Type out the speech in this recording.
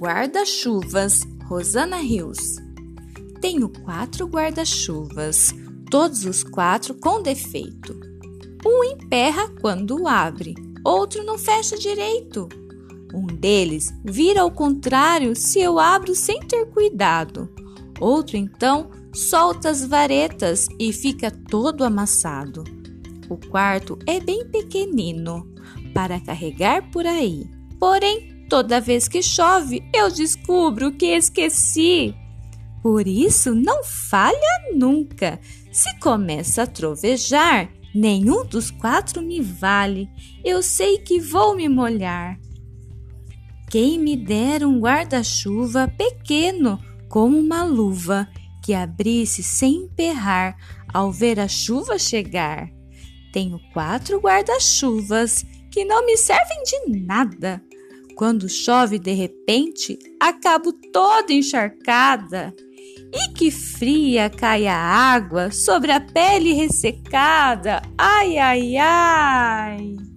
Guarda-chuvas, Rosana Rios. Tenho quatro guarda-chuvas, todos os quatro com defeito. Um emperra quando abre, outro não fecha direito. Um deles vira ao contrário se eu abro sem ter cuidado. Outro então solta as varetas e fica todo amassado. O quarto é bem pequenino para carregar por aí. Porém, Toda vez que chove, eu descubro que esqueci. Por isso, não falha nunca. Se começa a trovejar, nenhum dos quatro me vale. Eu sei que vou me molhar. Quem me dera um guarda-chuva pequeno, como uma luva, que abrisse sem emperrar ao ver a chuva chegar. Tenho quatro guarda-chuvas que não me servem de nada. Quando chove de repente, acabo toda encharcada. E que fria cai a água sobre a pele ressecada. Ai, ai, ai!